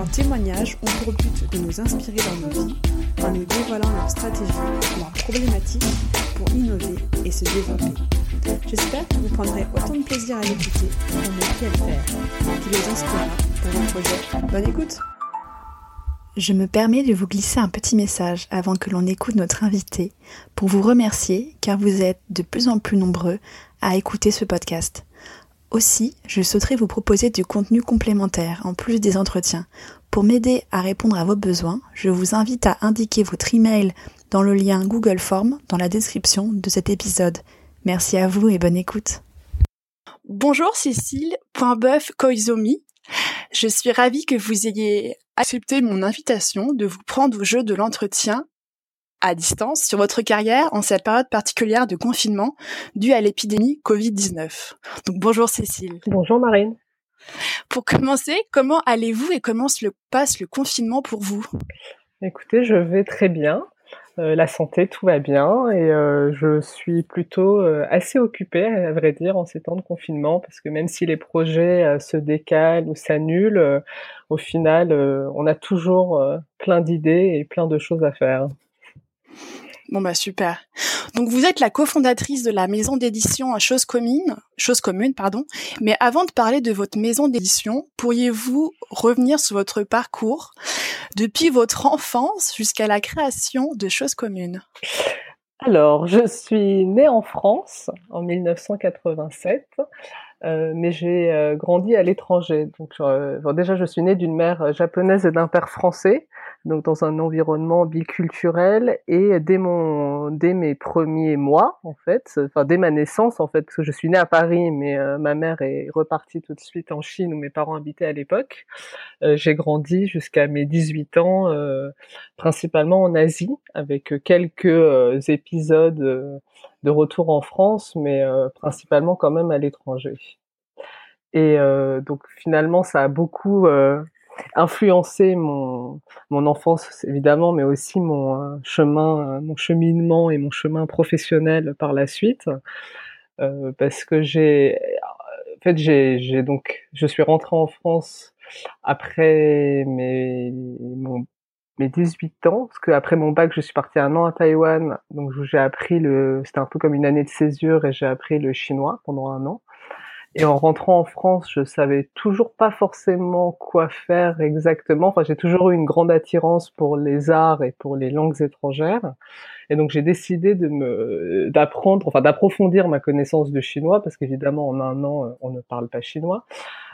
leurs témoignages ont pour but de nous inspirer dans nos vies en nous dévoilant leurs stratégies, leurs problématiques pour innover et se développer. J'espère que vous prendrez autant de plaisir à l'écouter qu'on a pu à le faire, qu'il les inspirera pour vos projets. Bonne écoute Je me permets de vous glisser un petit message avant que l'on écoute notre invité pour vous remercier car vous êtes de plus en plus nombreux à écouter ce podcast. Aussi, je souhaiterais vous proposer du contenu complémentaire en plus des entretiens. Pour m'aider à répondre à vos besoins, je vous invite à indiquer votre email dans le lien Google Form dans la description de cet épisode. Merci à vous et bonne écoute. Bonjour Cécile, point Koizomi. Je suis ravie que vous ayez accepté mon invitation de vous prendre au jeu de l'entretien à distance sur votre carrière en cette période particulière de confinement due à l'épidémie Covid-19. Donc bonjour Cécile. Bonjour Marine. Pour commencer, comment allez-vous et comment se passe le confinement pour vous? Écoutez, je vais très bien. Euh, la santé, tout va bien et euh, je suis plutôt euh, assez occupée, à vrai dire, en ces temps de confinement, parce que même si les projets se décalent ou s'annulent, au final, on a toujours plein d'idées et plein de choses à faire. Bon bah super. Donc vous êtes la cofondatrice de la maison d'édition Chose Commune, Chose Commune pardon. Mais avant de parler de votre maison d'édition, pourriez-vous revenir sur votre parcours depuis votre enfance jusqu'à la création de Chose Commune? Alors, je suis née en France en 1987. Euh, mais j'ai euh, grandi à l'étranger. Donc euh, déjà, je suis née d'une mère japonaise et d'un père français donc dans un environnement biculturel et dès mon dès mes premiers mois en fait enfin dès ma naissance en fait parce que je suis née à Paris mais euh, ma mère est repartie tout de suite en Chine où mes parents habitaient à l'époque euh, j'ai grandi jusqu'à mes 18 ans euh, principalement en Asie avec quelques épisodes de retour en France mais principalement quand même à l'étranger. Et donc finalement ça a beaucoup influencé mon mon enfance évidemment, mais aussi mon euh, chemin, euh, mon cheminement et mon chemin professionnel par la suite, euh, parce que j'ai, en fait, j'ai, donc, je suis rentré en France après mes mon, mes 18 ans, parce que après mon bac, je suis parti un an à Taïwan, donc j'ai appris le, c'était un peu comme une année de césure et j'ai appris le chinois pendant un an. Et en rentrant en France, je savais toujours pas forcément quoi faire exactement. Enfin, j'ai toujours eu une grande attirance pour les arts et pour les langues étrangères. Et donc, j'ai décidé de me, d'apprendre, enfin, d'approfondir ma connaissance de chinois parce qu'évidemment, en un an, on ne parle pas chinois.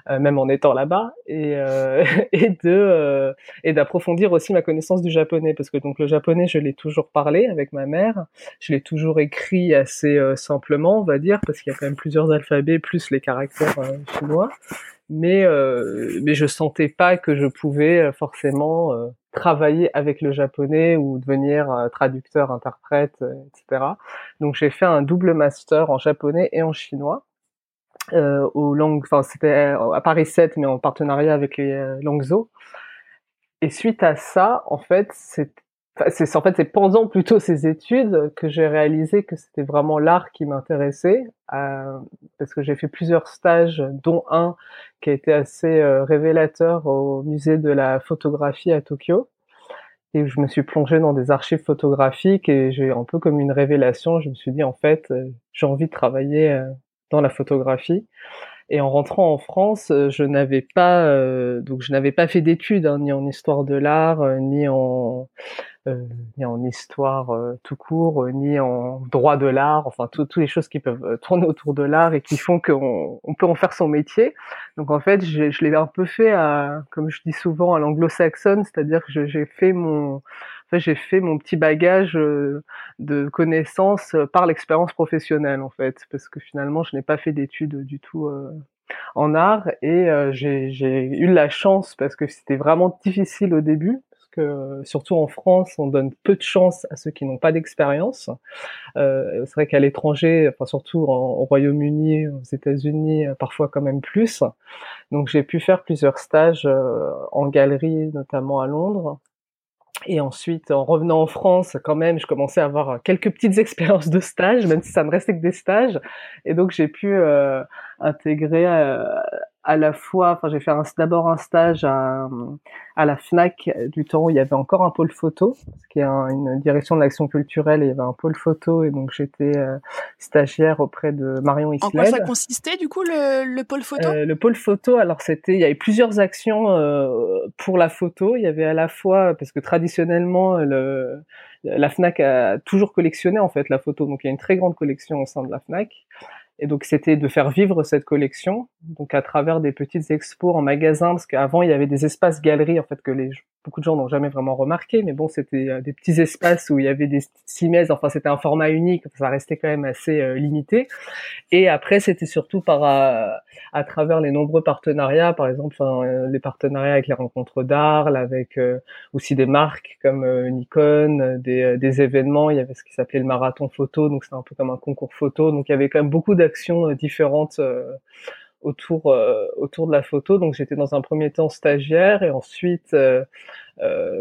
Euh, même en étant là-bas, et, euh, et de euh, et d'approfondir aussi ma connaissance du japonais, parce que donc le japonais, je l'ai toujours parlé avec ma mère, je l'ai toujours écrit assez simplement, on va dire, parce qu'il y a quand même plusieurs alphabets plus les caractères chinois, mais mais je sentais pas que je pouvais forcément travailler avec le japonais ou devenir traducteur, interprète, etc. Donc j'ai fait un double master en japonais et en chinois euh, aux langues, enfin c'était euh, à Paris 7 mais en partenariat avec les euh, Langso. Et suite à ça, en fait, c'est c'est en fait c'est pendant plutôt ces études que j'ai réalisé que c'était vraiment l'art qui m'intéressait euh, parce que j'ai fait plusieurs stages dont un qui a été assez euh, révélateur au musée de la photographie à Tokyo et je me suis plongée dans des archives photographiques et j'ai un peu comme une révélation je me suis dit en fait j'ai envie de travailler dans la photographie. Et en rentrant en France, euh, je n'avais pas euh, donc je n'avais pas fait d'études hein, ni en histoire de l'art, euh, ni en ni en histoire tout court, ni en droit de l'art, enfin toutes les choses qui peuvent tourner autour de l'art et qui font qu'on on peut en faire son métier. Donc en fait, je, je l'ai un peu fait à, comme je dis souvent, à l'anglo-saxonne, c'est-à-dire que j'ai fait mon fait, j'ai fait mon petit bagage euh, de connaissances euh, par l'expérience professionnelle, en fait, parce que finalement, je n'ai pas fait d'études du tout euh, en art et j'ai eu la chance parce que c'était vraiment difficile au début que surtout en France, on donne peu de chance à ceux qui n'ont pas d'expérience. Euh, c'est vrai qu'à l'étranger, enfin surtout au Royaume-Uni, aux États-Unis, parfois quand même plus. Donc j'ai pu faire plusieurs stages en galerie, notamment à Londres. Et ensuite, en revenant en France, quand même, je commençais à avoir quelques petites expériences de stage, même si ça me restait que des stages. Et donc, j'ai pu euh, intégrer euh, à la fois, enfin j'ai fait d'abord un stage à, à, la Fnac du temps où il y avait encore un pôle photo, qui est une direction de l'action culturelle et il y avait un pôle photo et donc j'étais euh, stagiaire auprès de Marion Isled. En quoi ça consistait du coup le, le pôle photo? Euh, Le pôle photo, alors c'était, il y avait plusieurs actions euh, pour la photo. Il y avait à la fois parce que traditionnellement le, la Fnac a toujours collectionné en fait la photo, donc il y a une très grande collection au sein de la Fnac. Et donc c'était de faire vivre cette collection, donc à travers des petites expos en magasin, parce qu'avant il y avait des espaces galeries en fait que les beaucoup de gens n'ont jamais vraiment remarqué, mais bon c'était euh, des petits espaces où il y avait des simèses, enfin c'était un format unique, ça restait quand même assez euh, limité. Et après c'était surtout par euh, à, travers les nombreux partenariats, par exemple les partenariats avec les rencontres d'art, avec aussi des marques comme Nikon, des, des événements, il y avait ce qui s'appelait le marathon photo, donc c'était un peu comme un concours photo, donc il y avait quand même beaucoup de actions euh, différentes autour euh, autour de la photo. Donc j'étais dans un premier temps stagiaire et ensuite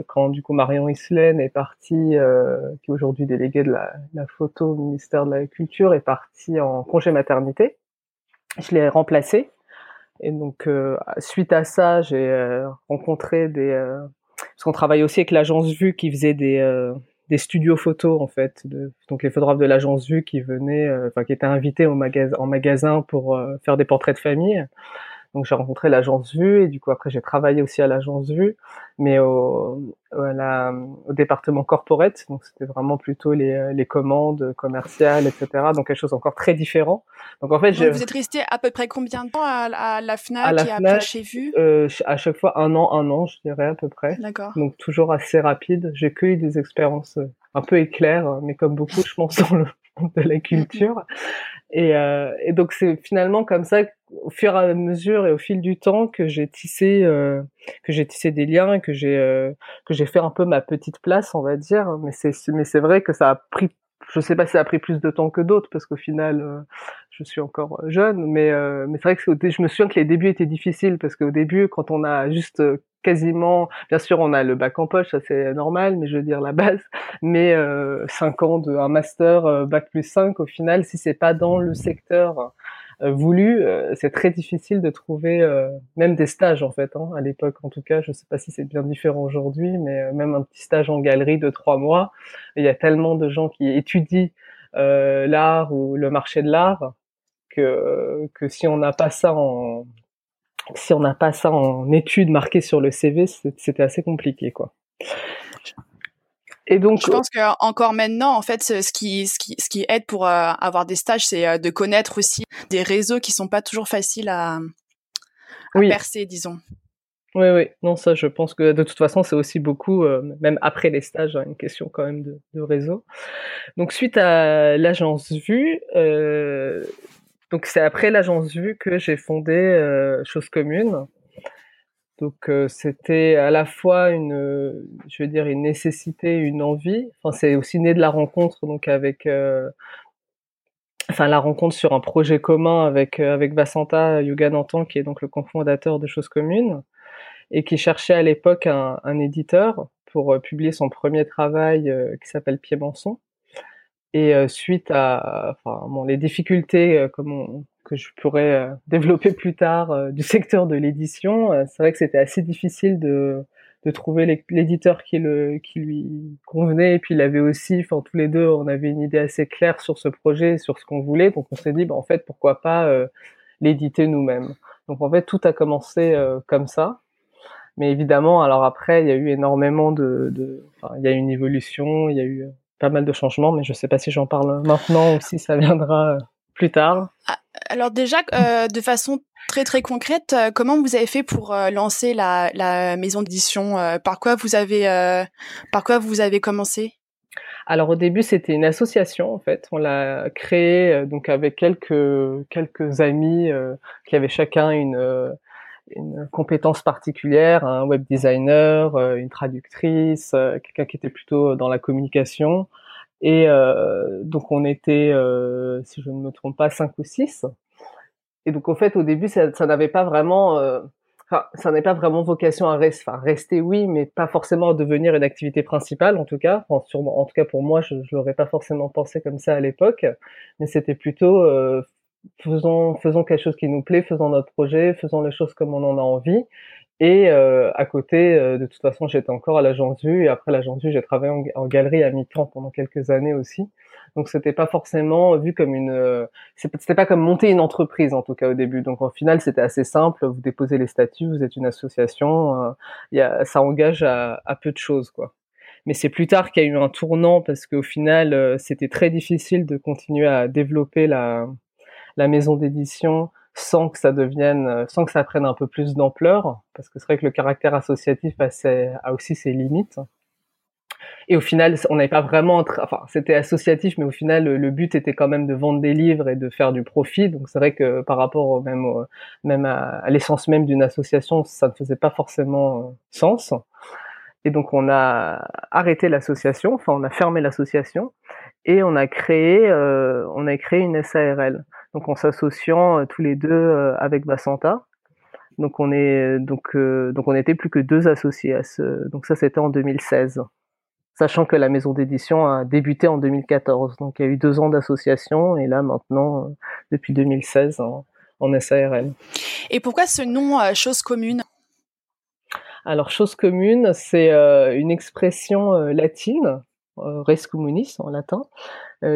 quand du coup Marion Islaine est partie, qui est aujourd'hui déléguée de la, la, photo au ministère de la Culture, est partie en congé maternité. Je l'ai remplacée et donc suite à ça, j'ai rencontré des parce qu'on travaille aussi avec l'agence Vue qui faisait des des studios photos en fait, donc les photographes de l'agence Vue qui venaient, euh, enfin qui étaient invités au magasin, en magasin pour euh, faire des portraits de famille. Donc j'ai rencontré l'agence Vue et du coup après j'ai travaillé aussi à l'agence Vue, mais au, au département corporate, donc c'était vraiment plutôt les, les commandes commerciales, etc. Donc quelque chose encore très différent. Donc en fait, donc, vous êtes resté à peu près combien de temps à, la Fnac et après chez Vue? euh, À chaque fois un an, un an, je dirais à peu près. D'accord. Donc toujours assez rapide. J'ai que eu des expériences euh, un peu éclairs, mais comme beaucoup, je pense dans le de la culture. Et, euh, et donc c'est finalement comme ça, au fur et à mesure et au fil du temps, que j'ai tissé, euh, que j'ai tissé des liens, que j'ai euh, que j'ai fait un peu ma petite place, on va dire. Mais c'est mais c'est vrai que ça a pris, je sais pas si ça a pris plus de temps que d'autres parce qu'au final, euh, je suis encore jeune. Mais mais c'est vrai que je me souviens que les débuts étaient difficiles parce qu'au début, quand on a juste quasiment, bien sûr, on a le bac en poche, ça c'est normal, mais je veux dire la base. Mais euh, 5 ans de un master euh, bac plus 5, au final, si c'est pas dans le secteur euh, voulu, euh, c'est très difficile de trouver même des stages en fait. Hein, à l'époque, en tout cas, je sais pas si c'est bien différent aujourd'hui, mais même un petit stage en galerie de trois mois, il y a tellement de gens qui étudient l'art ou le marché de l'art que que si on n'a pas ça en si on n'a pas ça en études marquées sur le CV, c'était assez compliqué, quoi. Et donc, je pense que encore maintenant, en fait, ce qui, ce qui, ce qui aide pour euh, avoir des stages, c'est euh, de connaître aussi des réseaux qui sont pas toujours faciles à, percer, disons. Oui, oui. Non, ça, je pense que de toute façon, c'est aussi beaucoup, euh, même après les stages, hein, une question quand même de, de réseau. Donc, suite à l'agence Vue, c'est après l'agence Vue que j'ai fondé euh, Chose Commune. Donc euh, c'était à la fois une, je veux une nécessité, une envie. C'est aussi né de la rencontre avec, euh, enfin la rencontre sur un projet commun avec avec Vasanta Yoganantan qui est donc le cofondateur de Chose Commune et qui cherchait à l'époque un, un, éditeur pour publier son premier travail qui s'appelle Pied-Manson. Et euh, suite à enfin, bon, les difficultés euh, comme que je pourrais euh, développer plus tard du secteur de l'édition, c'est vrai que c'était assez difficile de, de trouver l'éditeur qui, le, qui lui convenait. Et puis il avait aussi, enfin tous les deux, on avait une idée assez claire sur ce projet, sur ce qu'on voulait. Donc on s'est dit, bah, en fait, pourquoi pas l'éditer nous-mêmes. Donc en fait, tout a commencé comme ça. Mais évidemment, alors après, il y a eu énormément de, de il y a eu une évolution, il y a eu pas mal de changements, mais je sais pas si j'en parle maintenant ou si ça viendra euh, plus tard. Ah, alors déjà, euh, de façon très très concrète, euh, comment vous avez fait pour lancer la, la maison d'édition Par quoi vous avez par quoi vous avez commencé? Alors au début c'était une association en fait, on l'a créée donc avec quelques quelques amis qui avaient chacun une une compétence particulière, un web designer, une traductrice, quelqu'un qui était plutôt dans la communication. Et donc on était, si je ne me trompe pas, cinq ou six. Et donc en fait au début ça, n'avait pas vraiment Enfin, ça n'est pas vraiment vocation à rester, rester oui, mais pas forcément à devenir une activité principale, en tout cas. en tout cas pour moi, je, je l'aurais pas forcément pensé comme ça à l'époque, mais c'était plutôt euh, faisons, faisons quelque chose qui nous plaît, faisons notre projet, faisons les choses comme on en a envie. Et euh, à côté, euh, de toute façon, j'étais encore à l'agence vue et après l'agence vue, j'ai travaillé en, en, galerie à mi-temps pendant quelques années aussi. Donc c'était pas forcément vu comme une, euh, c'était pas comme monter une entreprise en tout cas au début. Donc au final c'était assez simple. Vous déposez les statuts, vous êtes une association. Euh, y a, ça engage à, à, peu de choses quoi. Mais c'est plus tard qu'il y a eu un tournant parce qu'au final euh, c'était très difficile de continuer à développer la, la maison d'édition sans que ça devienne, sans que ça prenne un peu plus d'ampleur, parce que c'est vrai que le caractère associatif a aussi ses limites. Et au final, on n'avait pas vraiment, enfin, c'était associatif, mais au final, le, but était quand même de vendre des livres et de faire du profit. Donc c'est vrai que par rapport au même, même à, l'essence même d'une association, ça ne faisait pas forcément euh, sens. Et donc on a arrêté l'association, enfin on a fermé l'association et on a créé, euh, on a créé une SARL. Donc en s'associant euh, tous les deux avec Basanta. Donc on est donc donc on n'était plus que deux associés à ce. Donc ça c'était en 2016 sachant que la maison d'édition a débuté en 2014. Donc il y a eu deux ans d'association et là maintenant, euh, depuis 2016, en, en SARL. Et pourquoi ce nom euh, chose commune? Alors chose commune, c'est euh, une expression latine, res communis en latin,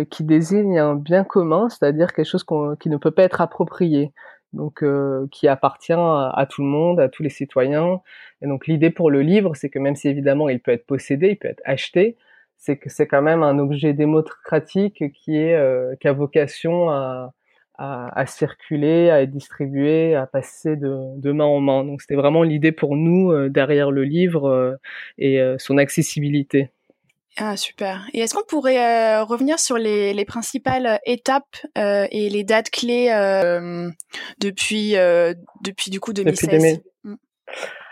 qui désigne un bien commun, c'est-à-dire quelque chose qui ne peut pas être approprié donc euh, qui appartient à, tout le monde, à tous les citoyens. Et donc l'idée pour le livre, c'est que même si évidemment il peut être possédé, il peut être acheté, c'est que c'est quand même un objet démocratique qui est euh, qui a vocation à, à, à, circuler, à être distribué, à passer de, de main en main. Donc c'était vraiment l'idée pour nous euh, derrière le livre et son accessibilité. Ah super. Et est-ce qu'on pourrait euh, revenir sur les, les principales étapes euh, et les dates clés euh, depuis depuis du coup 2016 mm.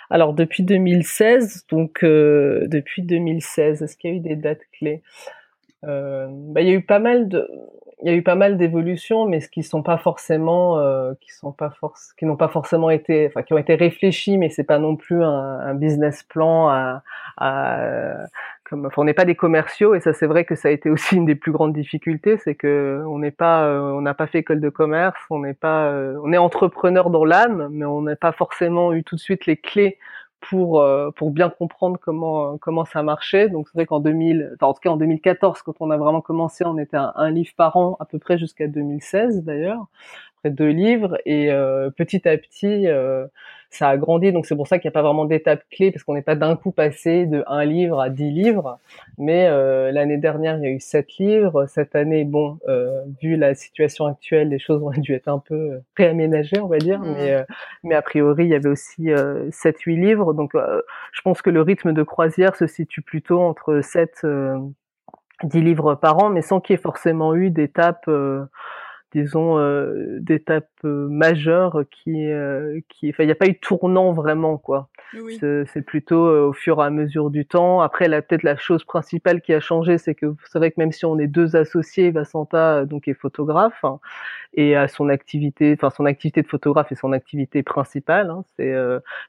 Alors depuis 2016, donc depuis 2016, est-ce qu'il y a eu des dates clés? Bah, Il y a eu pas mal de il y a eu pas mal d'évolutions, mais ce qui sont pas forcément, qui sont pas force, qui n'ont pas forcément été, enfin qui ont été réfléchis, mais c'est pas non plus un, un business plan à, à on n'est pas des commerciaux et ça c'est vrai que ça a été aussi une des plus grandes difficultés, c'est que on n'est pas, euh, on n'a pas fait école de commerce, on n'est pas, euh, on est entrepreneur dans l'âme, mais on n'a pas forcément eu tout de suite les clés pour euh, pour bien comprendre comment comment ça marchait. Donc c'est vrai qu'en 2000, en tout cas en 2014, quand on a vraiment commencé, on était un livre par an à peu près jusqu'à 2016 d'ailleurs, après deux livres et petit à petit ça a grandi, donc c'est pour ça qu'il n'y a pas vraiment d'étape clé, parce qu'on n'est pas d'un coup passé de un livre à dix livres. Mais euh, l'année dernière, il y a eu sept livres. Cette année, bon, euh, vu la situation actuelle, les choses ont dû être un peu euh, réaménagées, on va dire. Mmh. Mais, mais a priori, il y avait aussi sept, huit livres. Donc, je pense que le rythme de croisière se situe plutôt entre sept, dix livres par an, mais sans qu'il y ait forcément eu d'étape disons euh, d'étapes euh, majeures qui euh, qui enfin il n'y a pas eu de tournant vraiment quoi. C'est plutôt au fur et à mesure du temps. Après là peut-être la chose principale qui a changé c'est que c'est vrai que même si on est deux associés Vasanta donc est photographe hein, et à son activité enfin son activité de photographe et son activité principale hein, c'est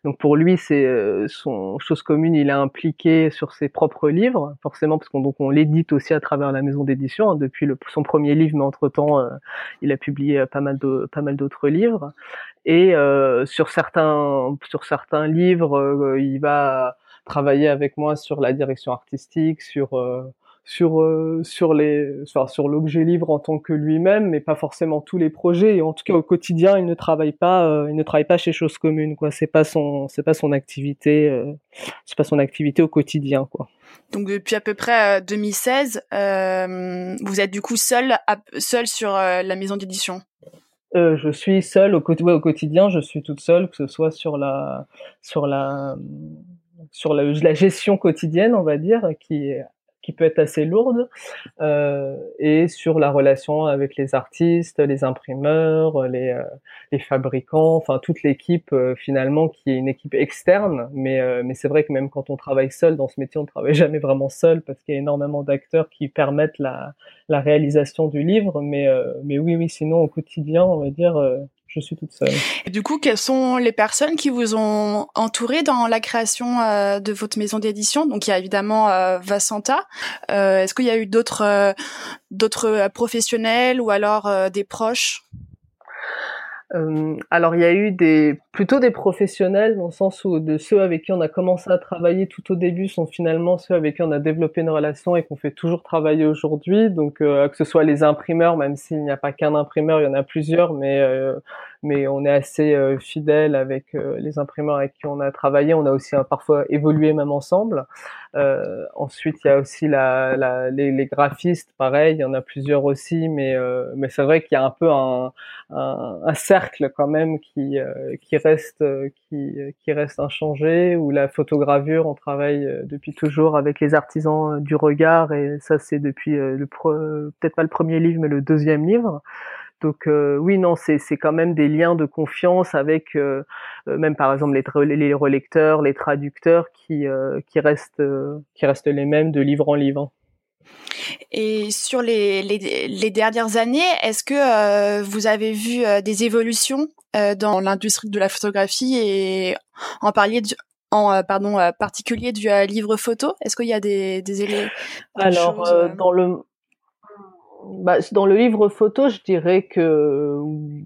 donc pour lui c'est son chose commune il est impliqué sur ses propres livres forcément parce qu'on donc on l'édite aussi à travers la maison d'édition hein, depuis le, son premier livre mais entre temps il a publié pas mal de pas mal d'autres livres. Et euh, sur certains sur certains livres euh, il va travailler avec moi sur la direction artistique sur euh, sur sur les sur, l'objet livre en tant que lui-même mais pas forcément tous les projets. Et en tout cas au quotidien il ne travaille pas il ne travaille pas chez Choses Communes quoi. C'est pas son c'est pas son activité c'est pas son activité au quotidien quoi. Donc depuis à peu près 2016, euh, euh, vous êtes du coup seul, seul sur la maison d'édition? Je suis seule au, quotidien. Je suis toute seule, que ce soit sur la sur la sur la, gestion quotidienne, on va dire, qui qui peut être assez lourde, et sur la relation avec les artistes, les imprimeurs, les, les fabricants, enfin toute l'équipe finalement qui est une équipe externe. Mais, mais c'est vrai que même quand on travaille seul dans ce métier, on ne travaille jamais vraiment seul parce qu'il y a énormément d'acteurs qui permettent la, la réalisation du livre. Mais, mais oui, oui, sinon au quotidien, on va dire je suis toute seule. Et du coup, quelles sont les personnes qui vous ont entouré dans la création euh, de votre maison d'édition? Donc, il y a évidemment euh, Vassanta. Euh, est-ce qu'il y a eu d'autres d'autres professionnels ou alors des proches? Euh, alors il y a eu des plutôt des professionnels dans le sens où de ceux avec qui on a commencé à travailler tout au début sont finalement ceux avec qui on a développé une relation et qu'on fait toujours travailler aujourd'hui. Donc euh, que ce soit les imprimeurs, même s'il n'y a pas qu'un imprimeur, il y en a plusieurs, mais euh, mais on est assez euh, fidèle avec les imprimeurs avec qui on a travaillé. On a aussi parfois évolué même ensemble. ensuite il y a aussi la, la les, graphistes, pareil, il y en a plusieurs aussi, mais mais c'est vrai qu'il y a un peu un, un, un cercle quand même qui euh, qui reste euh, qui qui reste inchangé où la photogravure on travaille euh, depuis toujours avec les artisans du regard et ça c'est depuis le peut-être pas le premier livre mais le deuxième livre donc oui, non, c'est c'est quand même des liens de confiance avec même par exemple les, les relecteurs, les traducteurs qui qui restent qui restent les mêmes de livre en livre. Et sur les, les, dernières années, est-ce que euh, vous avez vu euh, des évolutions euh, dans l'industrie de la photographie et en en pardon particulier du livre photo? Est-ce qu'il y a des, des éléments Alors dans le bah, dans le livre photo, je dirais que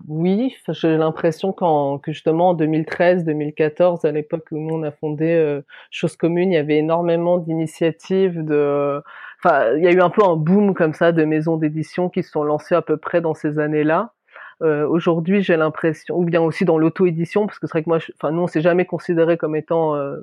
oui. J'ai l'impression qu'en que justement en 2013-2014, à l'époque où nous on a fondé Chose Commune, il y avait énormément d'initiatives de enfin, il y a eu un peu un boom comme ça de maisons d'édition qui se sont lancées à peu près dans ces années-là. Euh, Aujourd'hui, j'ai l'impression, ou bien aussi dans l'auto-édition, parce que c'est vrai que moi, enfin, nous, on s'est jamais considéré comme étant euh,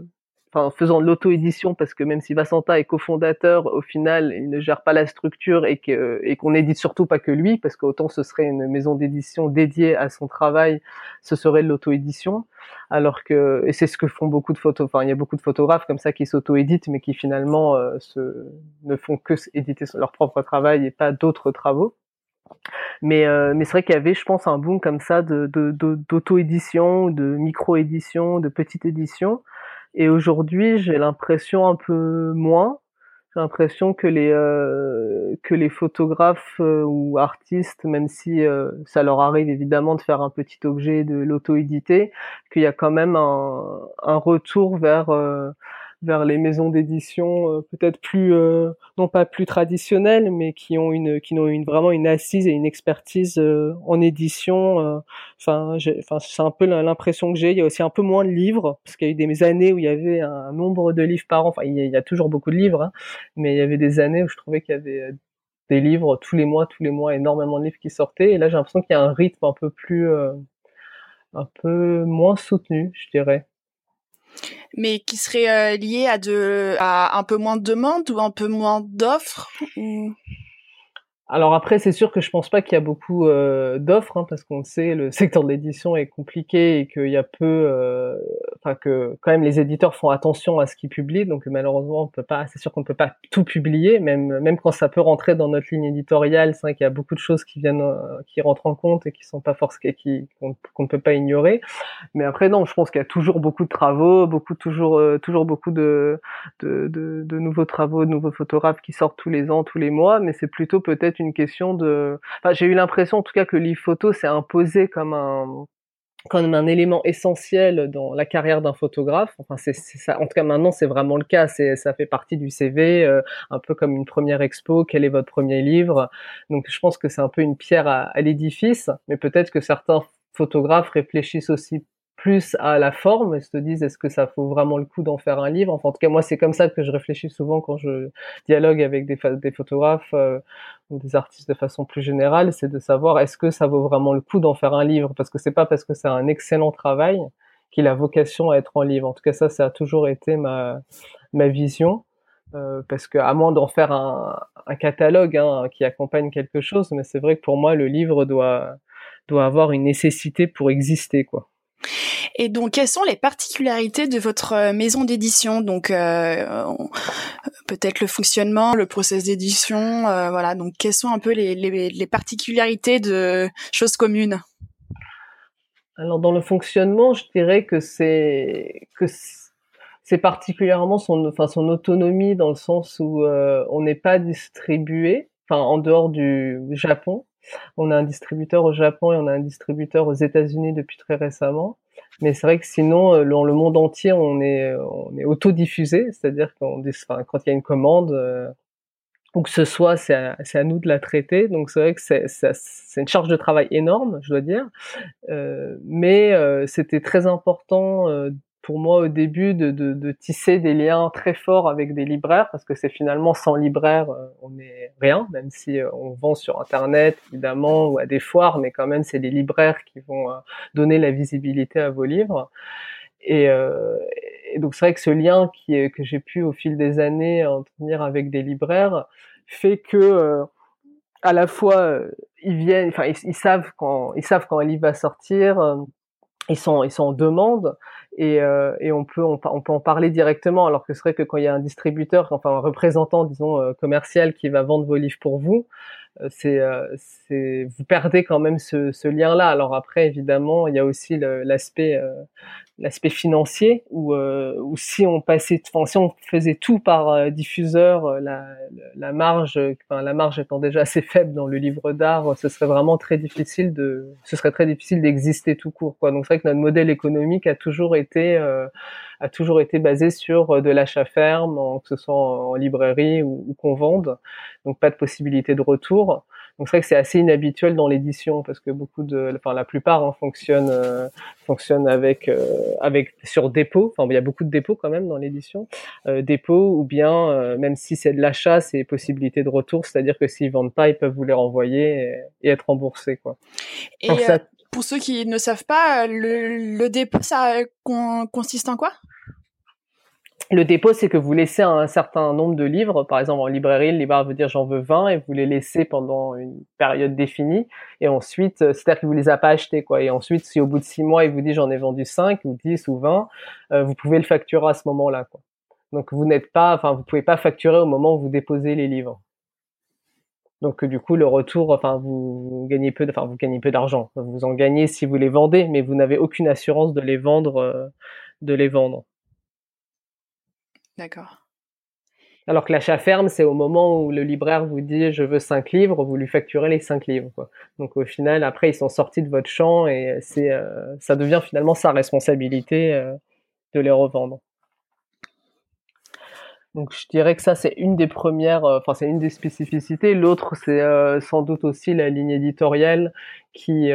enfin faisant de l'auto-édition parce que même si Vassanta est cofondateur, au final il ne gère pas la structure et que et qu'on édite surtout pas que lui parce qu'autant ce serait une maison d'édition dédiée à son travail, ce serait de l'auto-édition. Alors que et c'est ce que font beaucoup de photos, enfin il y a beaucoup de photographes comme ça qui s'auto-éditent mais qui finalement euh, se, ne font que éditer leur propre travail et pas d'autres travaux. Mais, euh, mais c'est vrai qu'il y avait, je pense, un boom comme ça de d'auto-édition, de, de micro-édition, de petite édition. Et aujourd'hui, j'ai l'impression un peu moins. J'ai l'impression que les euh, que les photographes euh, ou artistes, même si euh, ça leur arrive évidemment de faire un petit objet de l'auto-éditer, qu'il y a quand même un, un retour vers vers les maisons d'édition euh, peut-être plus euh, non pas plus traditionnelles mais qui ont une qui ont une vraiment une assise et une expertise euh, en édition enfin enfin c'est un peu l'impression que j'ai. Il y a aussi un peu moins de livres parce qu'il y a eu des années où il y avait un nombre de livres par an. Enfin il y a, toujours beaucoup de livres hein, mais il y avait des années où je trouvais qu'il y avait des livres tous les mois tous les mois énormément de livres qui sortaient. Et là j'ai l'impression qu'il y a un rythme un peu plus un peu moins soutenu je dirais mais qui serait euh, lié à de à un peu moins de demande ou un peu moins d'offres alors après, c'est sûr que je pense pas qu'il y a beaucoup euh, d'offres, hein, parce qu'on sait le secteur de l'édition est compliqué et qu'il y a peu, euh, enfin que quand même les éditeurs font attention à ce qu'ils publient, donc malheureusement on peut pas, c'est sûr qu'on peut pas tout publier, même même quand ça peut rentrer dans notre ligne éditoriale, c'est vrai qu'il y a beaucoup de choses qui viennent, euh, qui rentrent en compte et qui sont pas forcément, qui qu'on ne peut pas ignorer. Mais après non, je pense qu'il y a toujours beaucoup de travaux, beaucoup toujours toujours beaucoup de de, de de nouveaux travaux, de nouveaux photographes qui sortent tous les ans, tous les mois, mais c'est plutôt peut-être une question de. J'ai eu l'impression, en tout cas, que le livre photo s'est imposé comme un comme un élément essentiel dans la carrière d'un photographe. Enfin, c'est ça. En tout cas, maintenant, c'est vraiment le cas. C'est ça fait partie du CV, euh, un peu comme une première expo. Quel est votre premier livre? Donc, je pense que c'est un peu une pierre à l'édifice. Mais peut-être que certains photographes réfléchissent aussi plus à la forme et se disent est-ce que ça vaut vraiment le coup d'en faire un livre? Enfin, en tout cas moi c'est comme ça que je réfléchis souvent quand je dialogue avec des, des photographes euh, ou des artistes de façon plus générale c'est de savoir est-ce que ça vaut vraiment le coup d'en faire un livre? Parce que c'est pas parce que c'est un excellent travail qu'il a vocation à être en livre. En tout cas ça ça a toujours été ma ma vision euh, parce que à moins d'en faire un, un catalogue hein, qui accompagne quelque chose mais c'est vrai que pour moi le livre doit doit avoir une nécessité pour exister quoi et donc, quelles sont les particularités de votre euh, maison d'édition? Donc, euh, peut-être le fonctionnement, le process d'édition, voilà. Donc, quelles sont un peu les, particularités de choses communes? Alors, dans le fonctionnement, je dirais que c'est que c'est particulièrement son, enfin, son autonomie dans le sens où euh, on n'est pas distribué, enfin en dehors du Japon. On a un distributeur au Japon et on a un distributeur aux États-Unis depuis très récemment. Mais c'est vrai que sinon, euh, dans le monde entier, on est, on est autodiffusé, c'est-à-dire qu'on, enfin, quand il y a une commande, euh, ou que ce soit, c'est à, à, nous de la traiter. Donc c'est vrai que c'est, une charge de travail énorme, je dois dire. Euh, mais euh, c'était très important pour moi au début de, tisser des liens très forts avec des libraires parce que c'est finalement sans libraire euh, on n'est rien même si euh, on vend sur internet évidemment ou à des foires mais quand même c'est les libraires qui vont euh, donner la visibilité à vos livres. Et, donc c'est vrai que ce lien qui que j'ai pu au fil des années entretenir avec des libraires fait que à la fois ils viennent enfin ils, ils, savent quand ils savent quand un livre va sortir ils sont ils sont en demande et, euh, et on peut on, peut en parler directement alors que ce serait que quand il y a un distributeur enfin un représentant disons euh, commercial qui va vendre vos livres pour vous c'est c'est vous perdez quand même ce, ce lien là alors après évidemment il y a aussi l'aspect l'aspect financier où, euh, si on passait, enfin si on faisait tout par euh, diffuseur, euh, la, la marge, enfin la marge étant déjà assez faible dans le livre d'art, ce serait vraiment très difficile de, ce serait très difficile d'exister tout court, quoi. Donc c'est vrai que notre modèle économique a toujours été, a toujours été basé sur de l'achat ferme, que ce soit en, librairie ou, ou qu'on vende, donc pas de possibilité de retour. Donc c'est vrai que c'est assez inhabituel dans l'édition parce que beaucoup de, enfin la plupart hein, fonctionnent euh, fonctionnent avec euh, avec sur dépôt. Enfin il y a beaucoup de dépôts quand même dans l'édition, euh, dépôt ou bien euh, même si c'est de l'achat, c'est possibilité de retour, c'est-à-dire que s'ils vendent pas, ils peuvent vous les renvoyer et, être remboursés quoi. Et pour ceux qui ne savent pas, le, dépôt ça consiste en quoi? Le dépôt, c'est que vous laissez un certain nombre de livres, par exemple en librairie, le libraire veut dire j'en veux 20 et vous les laissez pendant une période définie et ensuite, euh, c'est-à-dire qu'il vous les a pas achetés. Et ensuite, si au bout de 6 mois il vous dit j'en ai vendu 5 ou 10 ou 20, euh, vous pouvez le facturer à ce moment-là. Donc vous n'êtes pas, enfin vous pouvez pas facturer au moment où vous déposez les livres. Donc du coup le retour, enfin vous gagnez peu, enfin vous gagnez peu d'argent. Vous en gagnez si vous les vendez, mais vous n'avez aucune assurance de les vendre, euh, de les vendre. D'accord. Alors que l'achat ferme, c'est au moment où le libraire vous dit je veux cinq livres, vous lui facturez les cinq livres. Quoi. Donc au final, après, ils sont sortis de votre champ et c'est, euh, ça devient finalement sa responsabilité euh, de les revendre. Donc je dirais que ça c'est une des premières, euh, enfin c'est une des spécificités. L'autre c'est sans doute aussi la ligne éditoriale qui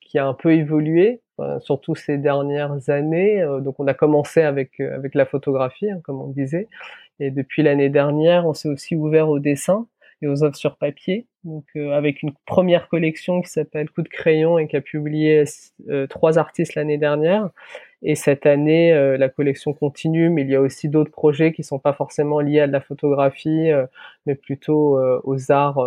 qui a un peu évolué surtout ces dernières années. Euh, donc on a commencé avec euh, avec la photographie, hein, comme on disait, et depuis l'année dernière, on s'est aussi ouvert au dessin et aux œuvres sur papier. Donc euh, avec une première collection qui s'appelle Coup de crayon et qui a publié trois artistes l'année dernière. Et cette année, la collection continue, mais il y a aussi d'autres projets qui sont pas forcément liés à de la photographie, mais plutôt aux arts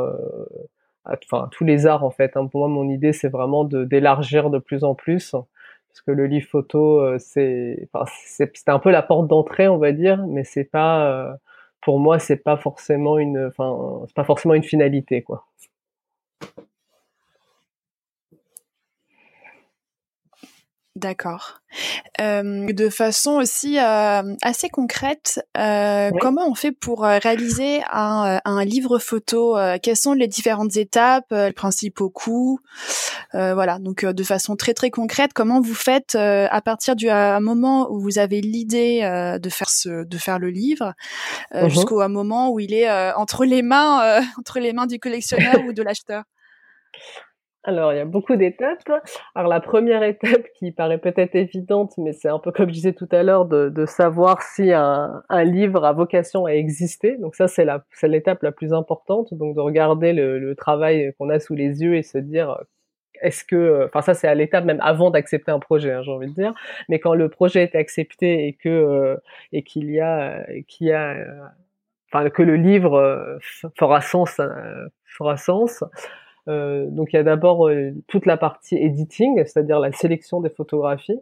enfin tous les arts en fait. Hein. Pour moi, mon idée c'est vraiment d'élargir de plus en plus, parce que le livre photo euh, c'est, enfin, un peu la porte d'entrée on va dire, mais c'est pas, euh, pour moi c'est pas forcément une, enfin c'est pas forcément une finalité quoi. D'accord. Euh, de façon aussi euh, assez concrète, euh, comment on fait pour réaliser un, un livre photo Quelles sont les différentes étapes, les principaux coûts Voilà, donc de façon très très concrète, comment vous faites à partir du moment où vous avez l'idée de faire ce, de faire le livre, uh-huh. jusqu'au moment où il est entre les mains, entre les mains du collectionneur ou de l'acheteur? Alors, il y a beaucoup d'étapes. Alors, la première étape qui paraît peut-être évidente, mais c'est un peu comme je disais tout à l'heure, de, de, savoir si un, un, livre a vocation à exister. Donc ça, c'est la, c'est l'étape la plus importante. Donc de regarder le, le travail qu'on a sous les yeux et se dire, est-ce que, enfin ça, c'est à l'étape même avant d'accepter un projet, hein, j'ai envie de dire. Mais quand le projet est accepté et que euh, et qu'il y a, qu'il y a, enfin que le livre euh, fera sens, euh, fera sens. Euh, donc il y a d'abord euh, toute la partie editing, c'est-à-dire la sélection des photographies.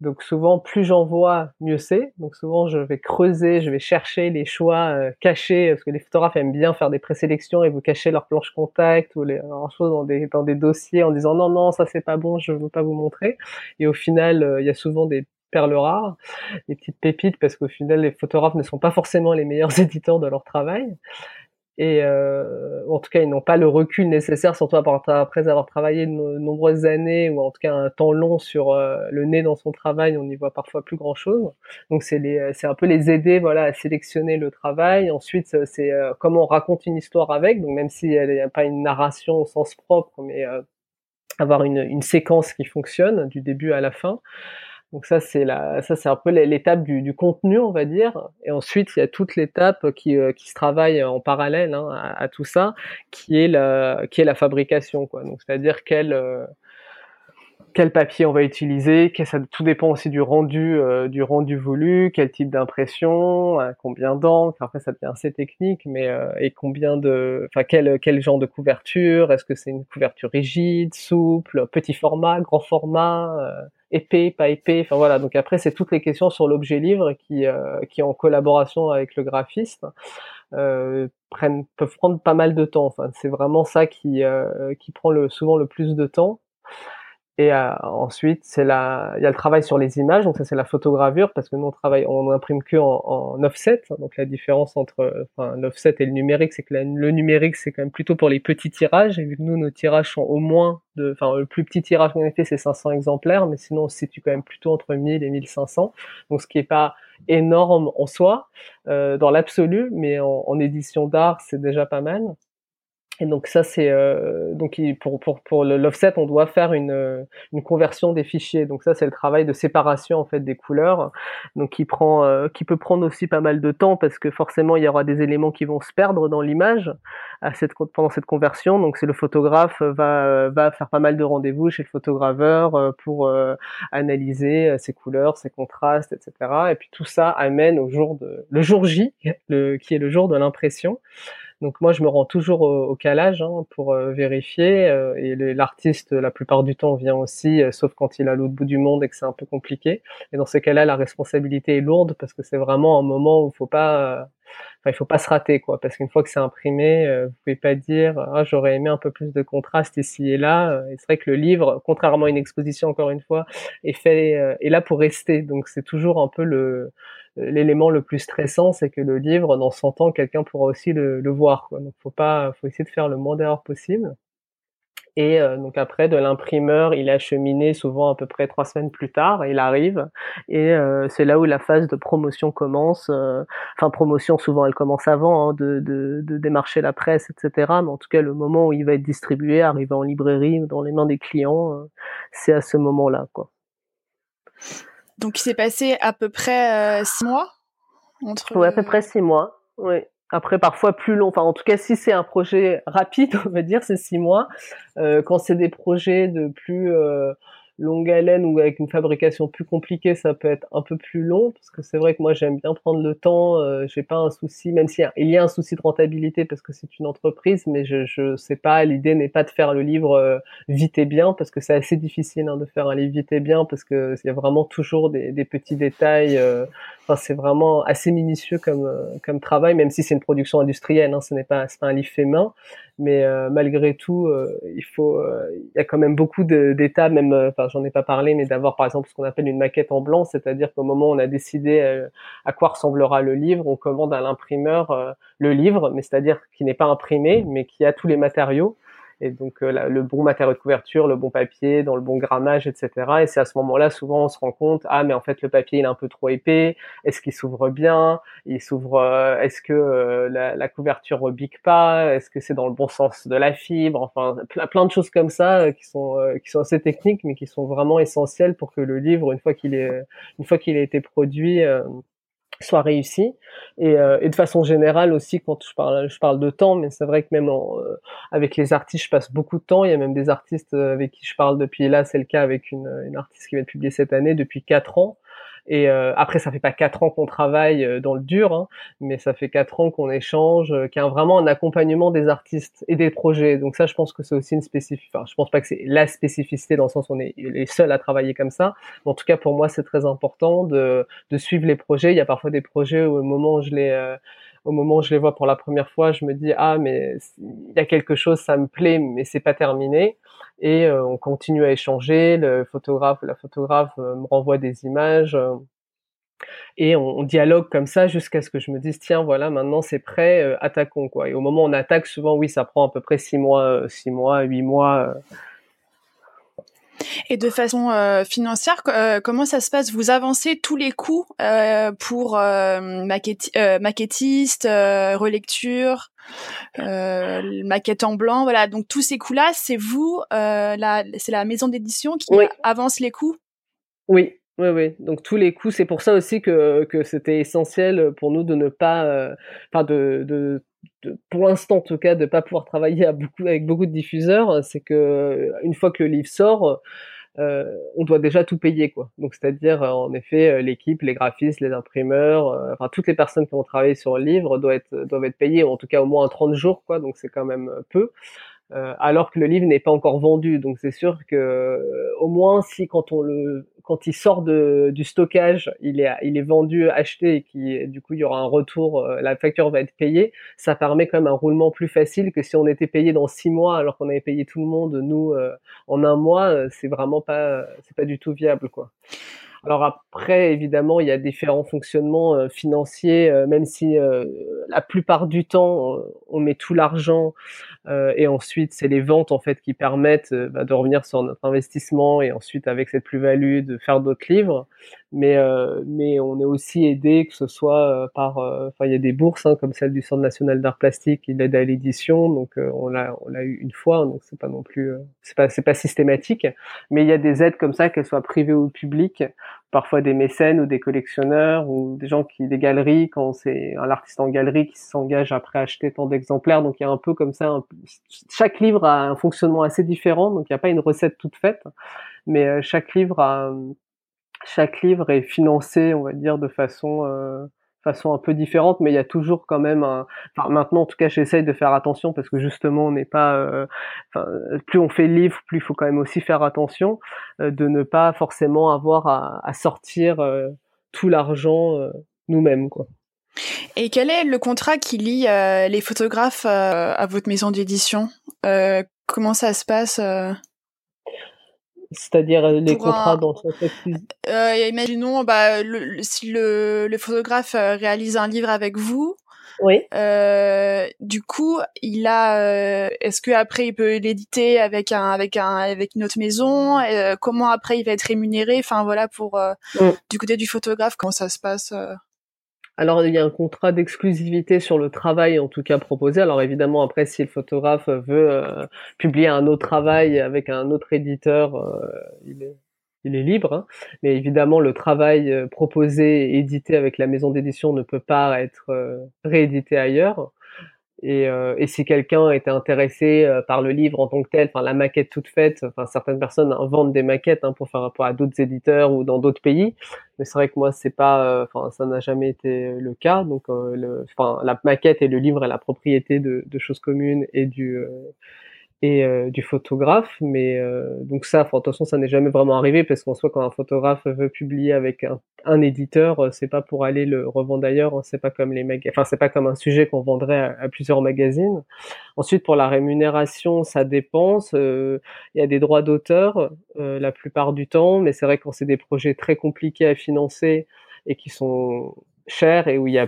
Donc souvent, plus j'en vois, mieux c'est. Donc souvent, je vais creuser, je vais chercher les choix euh, cachés, parce que les photographes aiment bien faire des présélections et vous cacher leur planche contact ou les choses dans des dans des dossiers en disant non non ça c'est pas bon, je veux pas vous montrer. Et au final, euh, il y a souvent des perles rares, des petites pépites, parce qu'au final, les photographes ne sont pas forcément les meilleurs éditeurs de leur travail et euh, en tout cas ils n'ont pas le recul nécessaire, surtout après avoir travaillé de nombreuses années ou en tout cas un temps long sur euh, le nez dans son travail, on n'y voit parfois plus grand chose. Donc c'est les, c'est un peu les aider voilà à sélectionner le travail. Ensuite c'est euh, comment on raconte une histoire avec, donc même si elle a pas une narration au sens propre, mais euh, avoir une, une séquence qui fonctionne du début à la fin. Donc ça c'est la, ça c'est un peu l'étape du, contenu on va dire. Et ensuite il y a toute l'étape qui, euh, qui se travaille en parallèle hein, à, tout ça, qui est la, qui est la fabrication quoi. Donc c'est-à-dire quel euh, quel papier on va utiliser, tout dépend aussi du rendu euh, du rendu voulu, quel type d'impression, combien d'encre. Après ça devient assez technique, mais et combien de, enfin quel quel genre de couverture, est-ce que c'est une couverture rigide, souple, petit format, grand format épais, pas épais. Enfin voilà. Donc après, c'est toutes les questions sur l'objet livre qui, euh, qui en collaboration avec le graphiste euh, prennent, peuvent prendre pas mal de temps. Enfin, c'est vraiment ça qui, euh, qui prend le, souvent le plus de temps. Et euh, ensuite, c'est la, il y a le travail sur les images, donc ça c'est la photogravure parce que nous on travaille, on imprime que en, offset. Donc la différence entre enfin, l'offset et le numérique, c'est que le numérique c'est quand même plutôt pour les petits tirages. Et vu que nous nos tirages sont au moins de, enfin le plus petit tirage qu'on ait fait c'est 500 exemplaires, mais sinon on se situe quand même plutôt entre 1000 et 1500. Donc ce qui est pas énorme en soi euh, dans l'absolu, mais en édition d'art c'est déjà pas mal. Et donc ça c'est euh, donc pour pour pour l'offset on doit faire une euh, une conversion des fichiers. Donc ça c'est le travail de séparation en fait des couleurs. Donc qui prend euh, qui peut prendre aussi pas mal de temps parce que forcément il y aura des éléments qui vont se perdre dans l'image à cette pendant cette conversion. Donc c'est le photographe va va faire pas mal de rendez-vous chez le photograveur pour analyser ces couleurs, ces contrastes, etc. Et puis tout ça amène au jour de le jour J, le, qui est le jour de l'impression. Donc moi, je me rends toujours au, calage hein, pour euh, vérifier. Euh, et l'artiste, la plupart du temps, vient aussi, euh, sauf quand il est à l'autre bout du monde et que c'est un peu compliqué. Et dans ce cas-là, la responsabilité est lourde parce que c'est vraiment un moment où il faut pas, il faut pas se rater, quoi. Parce qu'une fois que c'est imprimé, vous pouvez pas dire, ah, j'aurais aimé un peu plus de contraste ici et là. Et c'est vrai que le livre, contrairement à une exposition, encore une fois, est fait, est là pour rester. Donc c'est toujours un peu le l'élément le plus stressant, c'est que le livre, dans 100 ans, quelqu'un pourra aussi le, le voir. Quoi. Donc, faut pas, faut essayer de faire le moins d'erreurs possible. Et euh, donc après, de l'imprimeur, il est acheminé souvent à peu près trois semaines plus tard. Il arrive et euh, c'est là où la phase de promotion commence. Euh, enfin, promotion souvent, elle commence avant hein, de, de, de, démarcher la presse, etc. Mais en tout cas, le moment où il va être distribué, arriver en librairie, dans les mains des clients, c'est à ce moment-là, quoi. Donc il s'est passé à peu près euh, six mois entre. Oui, à peu près six mois. Oui. Après, parfois plus long. Enfin, en tout cas, si c'est un projet rapide, on va dire, c'est six mois. Euh, quand c'est des projets de plus euh, longue haleine ou avec une fabrication plus compliquée, ça peut être un peu plus long parce que c'est vrai que moi j'aime bien prendre le temps. Euh, j'ai pas un souci, même s'il y, a un souci de rentabilité parce que c'est une entreprise, mais je je sais pas. L'idée n'est pas de faire le livre euh, vite et bien parce que c'est assez difficile hein, de faire un livre vite et bien parce que il y a vraiment toujours des, des petits détails. Euh, enfin, c'est vraiment assez minutieux comme euh, comme travail, même si c'est une production industrielle. Hein, ce n'est pas pas un livre fait main, mais euh, malgré tout, euh, il faut, euh, il y a quand même beaucoup d'étapes, même, enfin, j'en ai pas parlé, mais d'avoir par exemple ce qu'on appelle une maquette en blanc, c'est-à-dire qu'au moment où on a décidé à quoi ressemblera le livre, on commande à l'imprimeur le livre, mais c'est-à-dire qui n'est pas imprimé, mais qui a tous les matériaux et donc euh, le bon matériau de couverture, le bon papier, dans le bon grammage, etc. Et c'est à ce moment-là, souvent, on se rend compte, ah, mais en fait, le papier, il est un peu trop épais. Est-ce qu'il s'ouvre bien? Il s'ouvre. Euh, est-ce que euh, la, la, couverture rebique pas? Est-ce que c'est dans le bon sens de la fibre? Enfin, plein, plein de choses comme ça qui sont qui sont assez techniques, mais qui sont vraiment essentielles pour que le livre, une fois qu'il est une fois qu'il a été produit soit réussi. Et, euh, et, de façon générale aussi quand je parle je parle de temps mais c'est vrai que même euh, avec les artistes je passe beaucoup de temps. Il y a même des artistes euh, avec qui je parle depuis là c'est le cas avec une, une artiste qui va être publiée cette année depuis quatre ans Et euh, après, ça fait pas quatre ans qu'on travaille euh, dans le dur, hein, mais ça fait quatre ans qu'on échange, euh, qu'il y a vraiment un accompagnement des artistes et des projets. Donc ça, je pense que c'est aussi une spécificité. Enfin, je pense pas que c'est la spécificité dans le sens où on est les seuls à travailler comme ça. En tout cas, pour moi, c'est très important de, de suivre les projets. Il y a parfois des projets où, au moment où je les euh, au moment où je les vois pour la première fois, je me dis ah mais il y a quelque chose, ça me plaît, mais c'est pas terminé. Et euh, on continue à échanger. Le photographe, la photographe euh, me renvoie des images. Euh, et on, on, dialogue comme ça jusqu'à ce que je me dise tiens voilà maintenant c'est prêt attaquons quoi et au moment où on attaque souvent oui ça prend à peu près six mois six mois huit mois et de façon euh, financière, euh, comment ça se passe? Vous avancez tous les coûts euh, pour maquettiste, relecture, maquette en blanc, voilà. Donc tous ces coûts-là, c'est vous, c'est la maison d'édition qui avance les coûts. Oui, oui, oui. Donc tous les coûts, c'est pour ça aussi que, que c'était essentiel pour nous de ne pas, enfin de, de pour l'instant en tout cas, de pas pouvoir travailler à beaucoup, avec beaucoup de diffuseurs, c'est que une fois que le livre sort, euh, on doit déjà tout payer quoi. Donc c'est-à-dire euh, en effet euh, l'équipe, les graphistes, les imprimeurs, enfin toutes les personnes qui vont travailler sur le livre doivent être doivent être payées en tout cas au moins 30 jours quoi. Donc c'est quand même peu. Euh, alors que le livre n'est pas encore vendu. Donc c'est sûr que euh, au moins si quand on le quand il sort de, du stockage, il est il est vendu, acheté et qui du coup il y aura un retour, euh, la facture va être payée. Ça permet quand même un roulement plus facile que si on était payé dans six mois alors qu'on avait payé tout le monde nous en un mois. C'est vraiment pas c'est pas du tout viable quoi. Alors après, évidemment, il y a différents fonctionnements financiers, même si la plupart du temps, on met tout l'argent euh, et ensuite, c'est les ventes en fait qui permettent euh, bah, de revenir sur notre investissement et ensuite avec cette plus-value de faire d'autres livres. Mais euh, mais on est aussi aidé que ce soit par, enfin il y a des bourses hein, comme celle du Centre national d'art plastique qui aide à l'édition, donc on l'a on l'a eu une fois, donc c'est pas non plus c'est pas c'est pas systématique, mais il y a des aides comme ça qu'elles soient privées ou publiques. Parfois des mécènes ou des collectionneurs ou des gens qui des galeries quand c'est un artiste en galerie qui s'engage après acheter tant d'exemplaires. Donc il y a un peu comme ça chaque livre a un fonctionnement assez différent. Donc il n'y a pas une recette toute faite. Mais euh, chaque livre a chaque livre est financé on va dire de façon euh, façon un peu différente, mais il y a toujours quand même un. Enfin, maintenant, en tout cas, j'essaye de faire attention parce que justement, on n'est pas. Euh, plus on fait le livre, plus il faut quand même aussi faire attention euh, de ne pas forcément avoir à, à sortir euh, tout l'argent nous-mêmes, quoi. Et quel est le contrat qui lie les photographes à votre maison d'édition? Comment ça se passe c'est-à-dire euh, les contrats dans son euh, Imaginons, bah, le, si le, le photographe euh, réalise un livre avec vous, oui. Euh, du coup, il a. Euh, est-ce que après il peut l'éditer avec un avec un avec une autre maison Comment après il va être rémunéré? Enfin voilà pour mm. du côté du photographe, comment ça se passe alors il y a un contrat d'exclusivité sur le travail en tout cas proposé. Alors évidemment après si le photographe veut euh, publier un autre travail avec un autre éditeur, euh, il, est, libre. Hein. Mais évidemment le travail euh, proposé et édité avec la maison d'édition ne peut pas être réédité ailleurs. Et, euh, et, si quelqu'un était intéressé euh, par le livre en tant que tel, enfin la maquette toute faite, enfin certaines personnes vendent des maquettes hein, pour faire rapport à d'autres éditeurs ou dans d'autres pays, mais c'est vrai que moi c'est pas, euh, enfin ça n'a jamais été le cas. Donc, le, enfin la maquette et le livre est la propriété de, de choses communes et du et euh, du photographe. Mais euh, donc ça, de toute façon, ça n'est jamais vraiment arrivé parce qu'en soi, quand un photographe veut publier avec un, un éditeur, euh, c'est pas pour aller le revendre ailleurs. Hein, c'est pas comme les mag enfin c'est pas comme un sujet qu'on vendrait à, plusieurs magazines. Ensuite, pour la rémunération, ça dépend. Il y a des droits d'auteur la plupart du temps, mais c'est vrai quand c'est des projets très compliqués à financer et qui sont chers et où il y a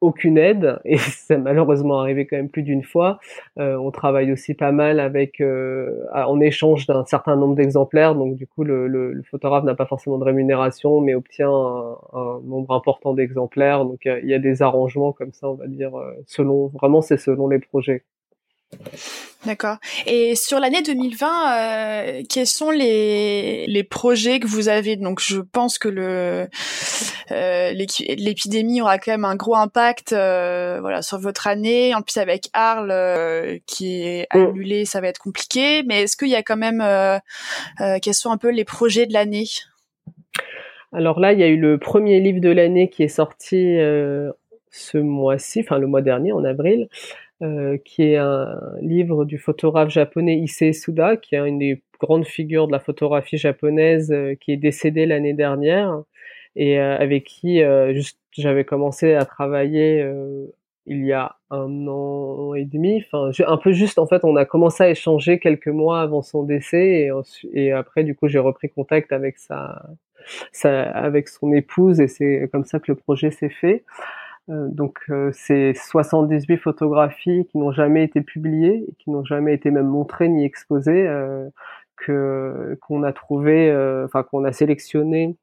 aucune aide et c'est malheureusement arrivé quand même plus d'une fois. Euh, on travaille aussi pas mal avec euh, en échange d'un certain nombre d'exemplaires, donc du coup le, le, photographe n'a pas forcément de rémunération mais obtient un, nombre important d'exemplaires. Donc il y, a des arrangements comme ça, on va dire euh, selon vraiment c'est selon les projets. D'accord. Et sur l'année 2020, euh, quels sont les, les projets que vous avez? Donc, je pense que le euh, l'épidémie aura quand même un gros impact, euh, voilà, sur votre année. En plus, avec Arles qui est mm. annulé, ça va être compliqué. Mais est-ce qu'il y a quand même quels sont un peu les projets de l'année? Alors là, il y a eu le premier livre de l'année qui est sorti ce mois-ci, enfin le mois dernier, en avril, euh, qui est un livre du photographe japonais Issei Suda, qui est une des grandes figures de la photographie japonaise, euh, qui est décédé l'année dernière et euh, avec qui juste j'avais commencé à travailler il y a un an et demi, enfin un peu juste en fait, on a commencé à échanger quelques mois avant son décès et, et après du coup j'ai repris contact avec sa, sa, avec son épouse et c'est comme ça que le projet s'est fait. Euh, donc euh, c'est 78 photographies qui n'ont jamais été publiées, qui n'ont jamais été même montrées ni exposées, euh, qu'on a trouvé, enfin qu'on a sélectionné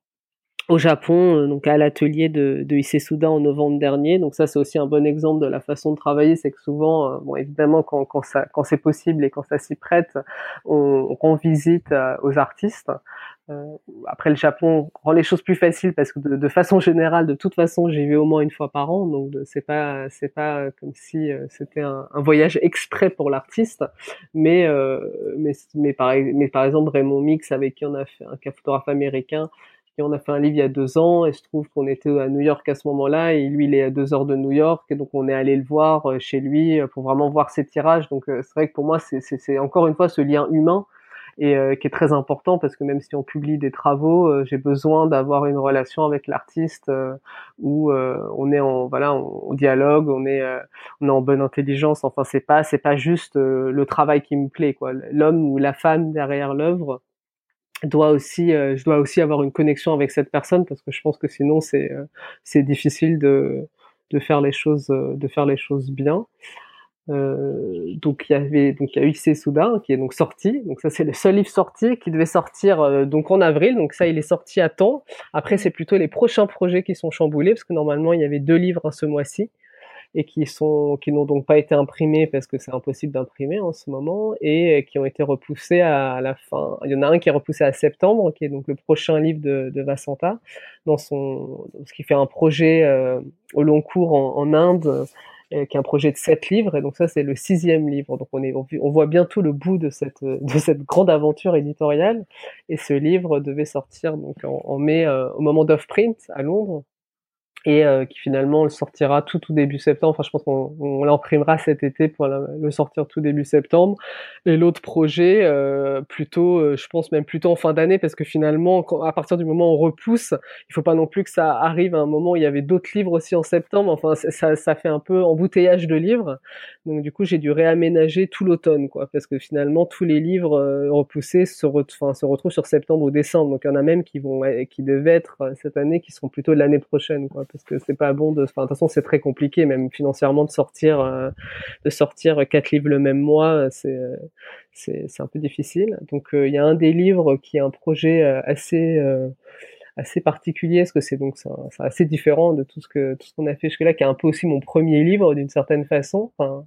au Japon, donc à l'atelier de, de Issei Souda en novembre dernier. Donc ça, c'est aussi un bon exemple de la façon de travailler, c'est que souvent, bon, évidemment, quand, quand, ça, quand c'est possible et quand ça s'y prête, on, rend visite aux artistes. Euh, après, le Japon rend les choses plus faciles parce que de, de façon générale, de toute façon, j'y vais au moins une fois par an, donc c'est pas c'est pas comme si euh, c'était un, un, voyage exprès pour l'artiste, mais, euh, mais mais par mais par exemple Raymond Mix avec qui on a fait un photographe américain qui on a fait un livre il y a deux ans et se trouve qu'on était à New York à ce moment-là et lui il est à deux heures de New York et donc on est allé le voir euh, chez lui pour vraiment voir ses tirages donc c'est vrai que pour moi c'est encore une fois ce lien humain et euh, qui est très important parce que même si on publie des travaux, euh, j'ai besoin d'avoir une relation avec l'artiste euh, où on est en voilà, on, dialogue, on est on est en bonne intelligence. Enfin, c'est pas c'est pas juste le travail qui me plaît quoi. L'homme ou la femme derrière l'œuvre doit aussi je dois aussi avoir une connexion avec cette personne parce que je pense que sinon c'est c'est difficile de de faire les choses de faire les choses bien euh, donc il y avait donc il y a eu Soudain qui est donc sorti. Donc ça c'est le seul livre sorti qui devait sortir euh, donc en avril. Donc ça il est sorti à temps. Après c'est plutôt les prochains projets qui sont chamboulés parce que normalement il y avait deux livres ce mois-ci et qui sont qui n'ont donc pas été imprimés parce que c'est impossible d'imprimer en ce moment et qui ont été repoussés à, la fin. Il y en a un qui est repoussé à septembre qui est donc le prochain livre de, de Vasanta dans son ce qui fait un projet euh, au long cours en, en Inde euh, qui est un projet de sept livres, et donc ça c'est le sixième livre. Donc on, est, on voit bientôt le bout de cette, de cette grande aventure éditoriale, et ce livre devait sortir donc en, mai euh, au moment d'Offprint à Londres, et euh, qui finalement le sortira tout tout début septembre. Enfin, je pense qu'on on, l'imprimera cet été pour le sortir tout début septembre. Et l'autre projet, euh, plutôt, euh, je pense même plutôt en fin d'année, parce que finalement, quand, à partir du moment où on repousse, il faut pas non plus que ça arrive à un moment où il y avait d'autres livres aussi en septembre. Enfin, ça, ça fait un peu embouteillage de livres. Donc du coup, j'ai dû réaménager tout l'automne, quoi, parce que finalement, tous les livres euh, repoussés se, enfin, se retrouvent sur septembre ou décembre. Donc il y en a même qui vont, qui devaient être cette année, qui seront plutôt l'année prochaine, quoi que c'est pas bon de. Enfin, de toute façon, c'est très compliqué, même financièrement, de sortir, euh, de sortir quatre livres le même mois, c'est c'est un peu difficile. Donc, euh, il y a un des livres qui est un projet euh, assez assez particulier, parce que c'est donc c'est assez différent de tout ce que tout ce qu'on a fait jusque-là, qui est un peu aussi mon premier livre d'une certaine façon. Euh,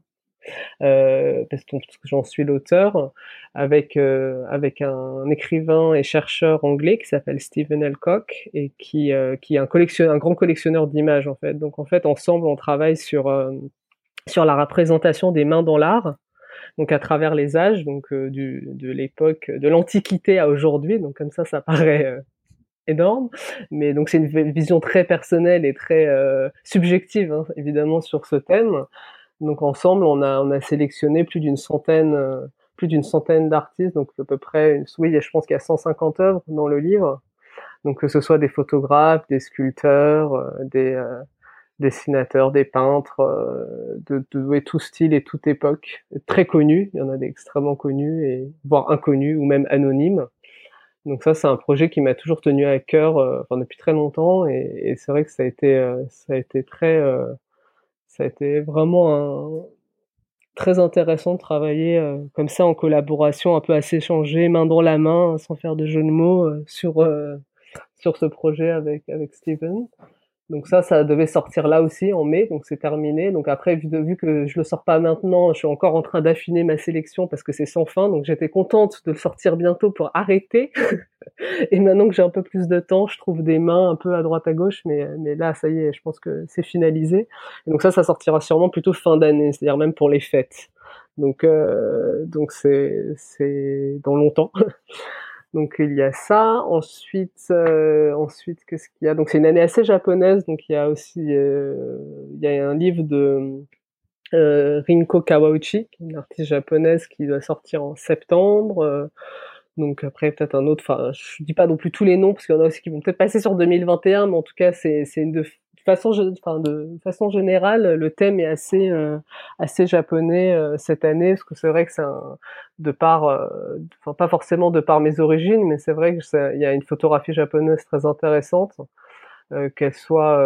parce que j'en suis l'auteur, avec euh, avec un, écrivain et chercheur anglais qui s'appelle Stephen Elcock et qui euh, qui est un collectionneur, un grand collectionneur d'images en fait. Donc en fait, ensemble, on travaille sur sur la représentation des mains dans l'art donc à travers les âges, donc de l'époque de l'Antiquité à aujourd'hui. Donc comme ça, ça paraît énorme, mais donc c'est une vision très personnelle et très subjective hein, évidemment sur ce thème. Donc ensemble, on a, on a sélectionné plus d'une centaine, euh, plus d'une centaine d'artistes, donc à peu près, oui, je pense qu'il y a 150 œuvres dans le livre. Donc que ce soit des photographes, des sculpteurs, euh, des euh, dessinateurs, des peintres, de, de, tout style et toute époque, très connus. Il y en a des extrêmement connus et voire inconnus ou même anonymes. Donc ça, c'est un projet qui m'a toujours tenu à cœur, enfin depuis très longtemps, et, et c'est vrai que ça a été, ça a été très ça a été vraiment un... très intéressant de travailler euh, comme ça en collaboration, un peu à s'échanger main dans la main, sans faire de jeu de mots, euh, sur, euh, sur ce projet avec, avec Steven. Donc ça, ça devait sortir là aussi en mai, donc c'est terminé. Donc après, vu, que je le sors pas maintenant, je suis encore en train d'affiner ma sélection parce que c'est sans fin. Donc j'étais contente de le sortir bientôt pour arrêter. Et maintenant que j'ai un peu plus de temps, je trouve des mains un peu à droite à gauche, mais, mais là, ça y est, je pense que c'est finalisé. Et donc ça, ça sortira sûrement plutôt fin d'année, c'est-à-dire même pour les fêtes. Donc euh, donc c'est c'est dans longtemps. Donc il y a ça. Ensuite, euh, ensuite qu'est-ce qu'il y a? Donc c'est une année assez japonaise. Donc il y a aussi euh, il y a un livre de euh, Rinko Kawauchi, une artiste japonaise qui va sortir en septembre. donc après peut-être un autre. Enfin, je dis pas non plus tous les noms parce qu'il y en a aussi qui vont peut-être passer sur 2021, mais en tout cas c'est c'est une de façon, enfin, de façon générale, le thème est assez, euh, assez japonais euh, cette année, parce que c'est vrai que c'est de part, euh, enfin pas forcément de par mes origines, mais c'est vrai que il y a une photographie japonaise très intéressante, qu'elle soit,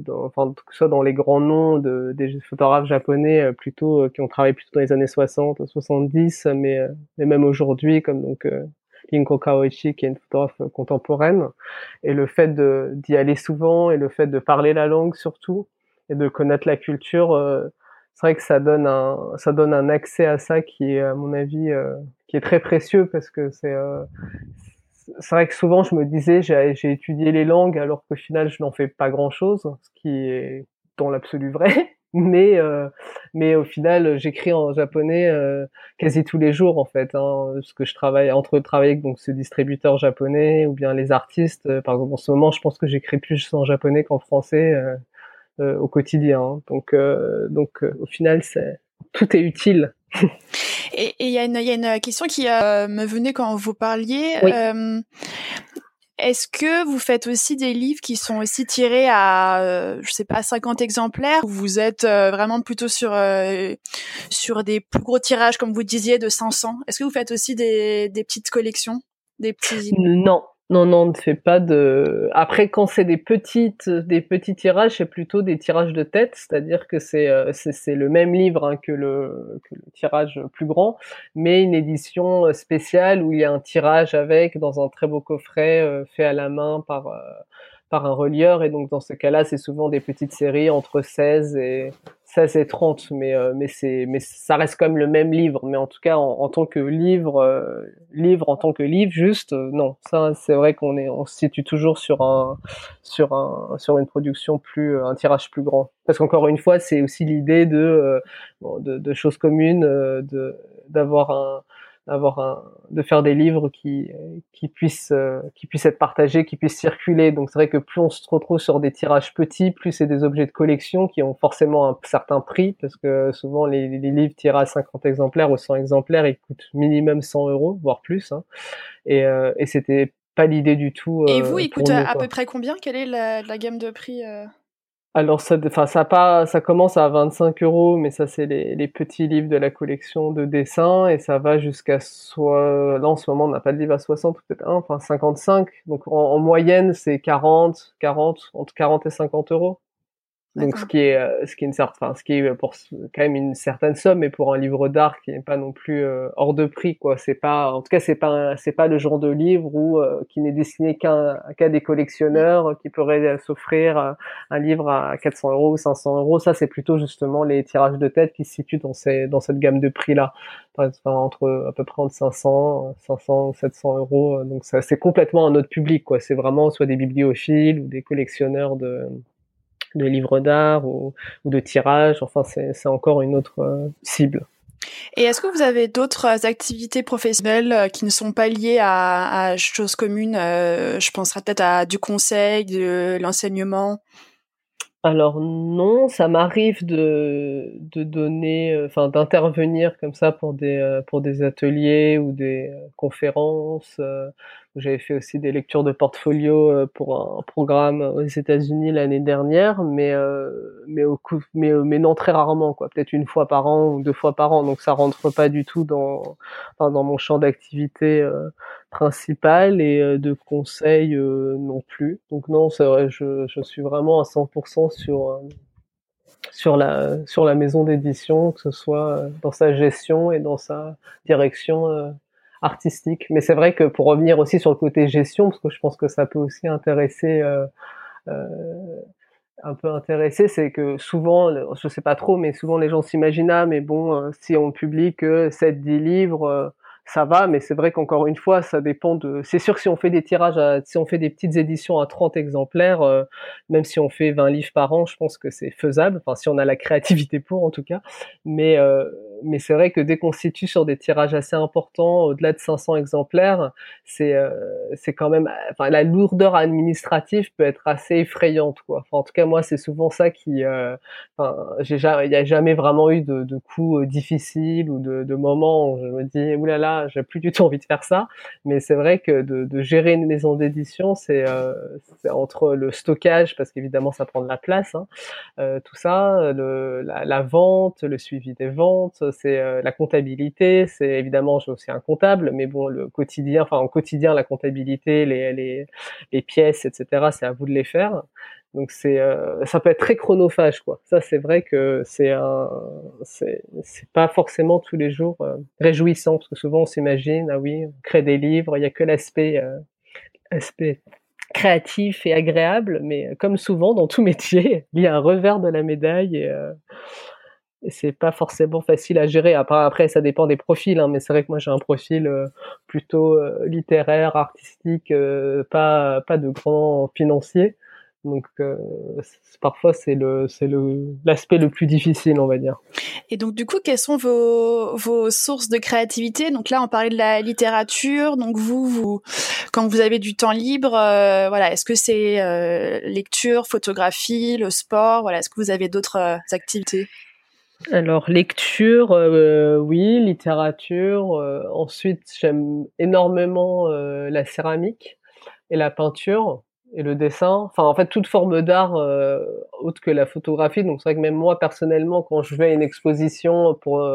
dans, enfin que soit dans les grands noms de, des photographes japonais plutôt qui ont travaillé plutôt dans les années 60, 70, mais mais même aujourd'hui, comme donc Inko Kaoichi, qui est une photographe contemporaine, et le fait d'y aller souvent et le fait de parler la langue surtout et de connaître la culture, euh, c'est vrai que ça donne un ça donne un accès à ça qui est à mon avis euh, qui est très précieux parce que c'est euh, c'est vrai que souvent je me disais j'ai étudié les langues alors qu'au final je n'en fais pas grand chose, ce qui est dans l'absolu vrai mais euh, mais au final j'écris en japonais euh, quasi tous les jours en fait hein, parce que je travaille entre travailler avec donc ce distributeur japonais ou bien les artistes euh, par exemple en ce moment je pense que j'écris plus en japonais qu'en français au quotidien hein. donc donc au final c'est tout est utile et il y, a une, y a une question qui me venait quand vous parliez. Est-ce que vous faites aussi des livres qui sont aussi tirés à, euh, je sais pas, 50 exemplaires? Ou vous êtes euh, vraiment plutôt sur euh, sur des plus gros tirages, comme vous disiez, de 500 Est-ce que vous faites aussi des, des petites collections, des petits Non, non, non, on ne fait pas de. Après, quand c'est des petites, des petits tirages, c'est plutôt des tirages de tête, c'est-à-dire que c'est euh, c'est le même livre hein, que, le, que le tirage plus grand, mais une édition spéciale où il y a un tirage avec dans un très beau coffret euh, fait à la main par euh, par un relieur et donc dans ce cas-là, c'est souvent des petites séries entre 16 et ça c'est 30 mais euh, mais c'est mais ça reste comme le même livre. Mais en tout cas en, tant que livre euh, livre en tant que livre juste euh, non. Ça c'est vrai qu'on est on se situe toujours sur un sur un sur une production plus un tirage plus grand. Parce qu'encore une fois c'est aussi l'idée de, de, de choses communes de d'avoir un d'avoir un, de faire des livres qui qui puissent euh, qui puissent être partagés, qui puissent circuler. Donc c'est vrai que plus on se retrouve sur des tirages petits, plus c'est des objets de collection qui ont forcément un certain prix parce que souvent les, les livres tirés à 50 exemplaires ou 100 exemplaires, ils coûtent minimum 100 euros, voire plus. Hein. Et, euh, et c'était pas l'idée du tout. et vous, euh, il coûte à, peu près combien? Quelle est la, la gamme de prix alors ça, enfin ça pas, ça commence à 25 euros, mais ça c'est les, les, petits livres de la collection de dessins et ça va jusqu'à soit, là en ce moment on n'a pas de livre à 60 peut-être enfin 55. Donc en, en moyenne c'est 40, 40, entre 40 et 50 euros. Donc ce qui est euh, ce qui est une certaine, ce qui est pour quand même une certaine somme, mais pour un livre d'art qui n'est pas non plus euh, hors de prix quoi. C'est pas, en tout cas c'est pas c'est pas le genre de livre où euh, qui n'est destiné qu'à qu'à des collectionneurs qui pourraient s'offrir un livre à 400 euros ou 500 euros. Ça c'est plutôt justement les tirages de tête qui se situent dans ces dans cette gamme de prix là, entre à peu près entre 500 500 700 euros. Donc ça c'est complètement un autre public quoi. C'est vraiment soit des bibliophiles ou des collectionneurs de de livres d'art ou, de tirages. Enfin, c'est encore une autre euh, cible. Et est-ce que vous avez d'autres activités professionnelles euh, qui ne sont pas liées à, à choses communes euh, Je penserais peut-être à du conseil, de l'enseignement. Alors non, ça m'arrive de, de donner, enfin d'intervenir comme ça pour des pour des ateliers ou des conférences j'avais fait aussi des lectures de portfolio euh, pour un programme aux États-Unis l'année dernière, mais euh, mais au coup, mais euh, mais non très rarement quoi, peut-être une fois par an ou deux fois par an, donc ça rentre pas du tout dans dans mon champ d'activité euh, principal et de conseil non plus. Donc non, c'est vrai, je, je suis vraiment à 100% sur sur la sur la maison d'édition, que ce soit dans sa gestion et dans sa direction artistique. Mais c'est vrai que pour revenir aussi sur le côté gestion, parce que je pense que ça peut aussi intéresser, euh, euh, un peu intéresser, c'est que souvent, je sais pas trop, mais souvent les gens s'imaginent, ah, mais bon, euh, si on publie que 7-10 livres, ça va, mais c'est vrai qu'encore une fois, ça dépend de. C'est sûr que si on fait des tirages, à... si on fait des petites éditions à 30 exemplaires, même si on fait 20 livres par an, je pense que c'est faisable. Enfin, si on a la créativité pour, en tout cas. Mais euh, mais c'est vrai que dès qu'on situe sur des tirages assez importants, au-delà de 500 exemplaires, c'est euh, c'est quand même, enfin la lourdeur administrative peut être assez effrayante quoi. En tout cas moi c'est souvent ça qui, euh, enfin j'ai il y a jamais vraiment eu de, de coups euh, difficiles ou de, de moments où je me dis oulala j'ai plus du tout envie de faire ça. Mais c'est vrai que de, de gérer une maison d'édition c'est entre le stockage parce qu'évidemment ça prend de la place, hein, tout ça, le, la, la vente, le suivi des ventes, c'est euh, la comptabilité, c'est évidemment j'ai aussi un comptable, mais bon le quotidien, enfin en quotidien la comptabilité, les, pièces, etc. C'est à vous de les faire. Donc c'est euh, ça peut être très chronophage quoi. Ça c'est vrai que c'est un c'est pas forcément tous les jours euh, réjouissant parce que souvent on s'imagine ah oui on crée des livres il y a que l'aspect aspect créatif et agréable mais comme souvent dans tout métier il y a un revers de la médaille et c'est pas forcément facile à gérer. Après, après ça dépend des profils, hein, mais c'est vrai que moi j'ai un profil euh, plutôt euh, littéraire, artistique, euh, pas pas de grand financier. Donc parfois c'est le c'est le l'aspect le plus difficile, on va dire. Et donc du coup, quelles sont vos vos sources de créativité? Donc là, on parlait de la littérature. Donc vous, vous quand vous avez du temps libre, voilà, est-ce que c'est lecture, photographie, le sport? Voilà, est-ce que vous avez d'autres activités? Alors lecture, euh, oui, littérature. Euh, ensuite, j'aime énormément euh, la céramique et la peinture et le dessin. Enfin, en fait, toute forme d'art autre que la photographie. Donc, c'est vrai que même moi, personnellement, quand je vais à une exposition pour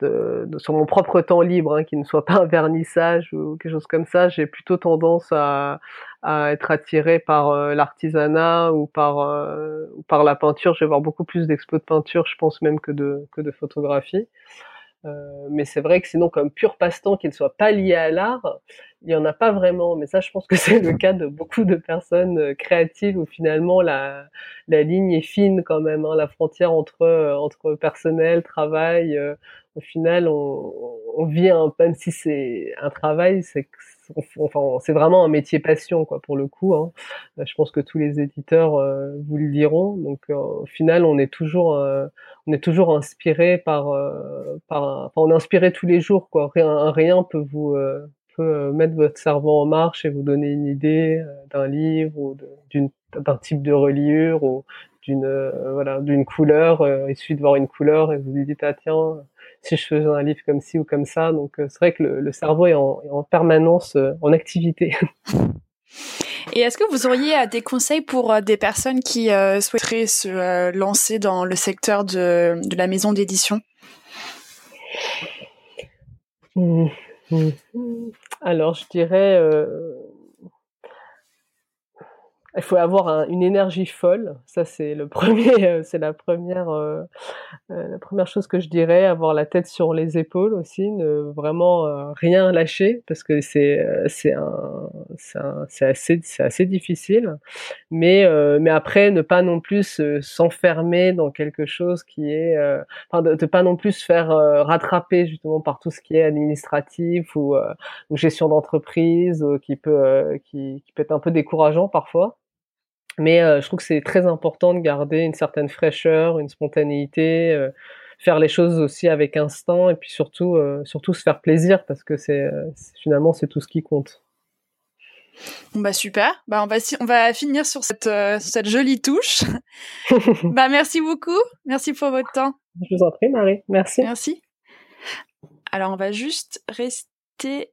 de, sur mon propre temps libre, hein, qui ne soit pas un vernissage ou quelque chose comme ça, j'ai plutôt tendance à, à être attiré par euh, l'artisanat ou par euh, par la peinture. Je vais voir beaucoup plus d'expos de peinture, je pense même que de que de photographie. Euh, mais c'est vrai que sinon, comme pur passe-temps qui ne soit pas lié à l'art, il y en a pas vraiment. Mais ça, je pense que c'est le cas de beaucoup de personnes euh, créatives où finalement la, la ligne est fine quand même. Hein, la frontière entre entre personnel, travail, au final, on, on vit un, même si c'est un travail, c'est enfin, c'est vraiment un métier passion, quoi, pour le coup. Hein. Euh, je pense que tous les éditeurs euh, vous le diront. Donc, euh, au final, on est toujours, on est toujours inspiré par, par, enfin, on est inspiré tous les jours, quoi. Rien, rien peut vous peut mettre votre cerveau en marche et vous donner une idée d'un livre ou d'un type de reliure ou d'une voilà d'une couleur. il suffit de voir une couleur et vous vous dites ah tiens si je faisais un livre comme ci ou comme ça. Donc euh, c'est vrai que le, cerveau est en, en permanence euh, en activité. Et est-ce que vous auriez euh, des conseils pour des personnes qui souhaiteraient se lancer dans le secteur de, de la maison d'édition? Mmh, mmh. Alors je dirais il faut avoir une énergie folle. Ça, c'est le premier, euh, c'est la première, euh, euh, la première chose que je dirais. Avoir la tête sur les épaules aussi, ne vraiment rien lâcher parce que c'est, c'est un, c'est assez, c'est assez difficile. Mais, mais après, ne pas non plus s'enfermer dans quelque chose qui est, enfin, de, pas non plus se faire rattraper justement par tout ce qui est administratif ou, ou gestion d'entreprise, qui peut, qui peut être un peu décourageant parfois. Mais euh, je trouve que c'est très important de garder une certaine fraîcheur, une spontanéité, euh, faire les choses aussi avec instinct et puis surtout, euh, surtout se faire plaisir parce que c'est finalement c'est tout ce qui compte. bah super. Bah on va on va finir sur cette cette jolie touche. bah merci beaucoup. Merci pour votre temps. Je vous en prie Marie. Merci. Merci. Alors on va juste rester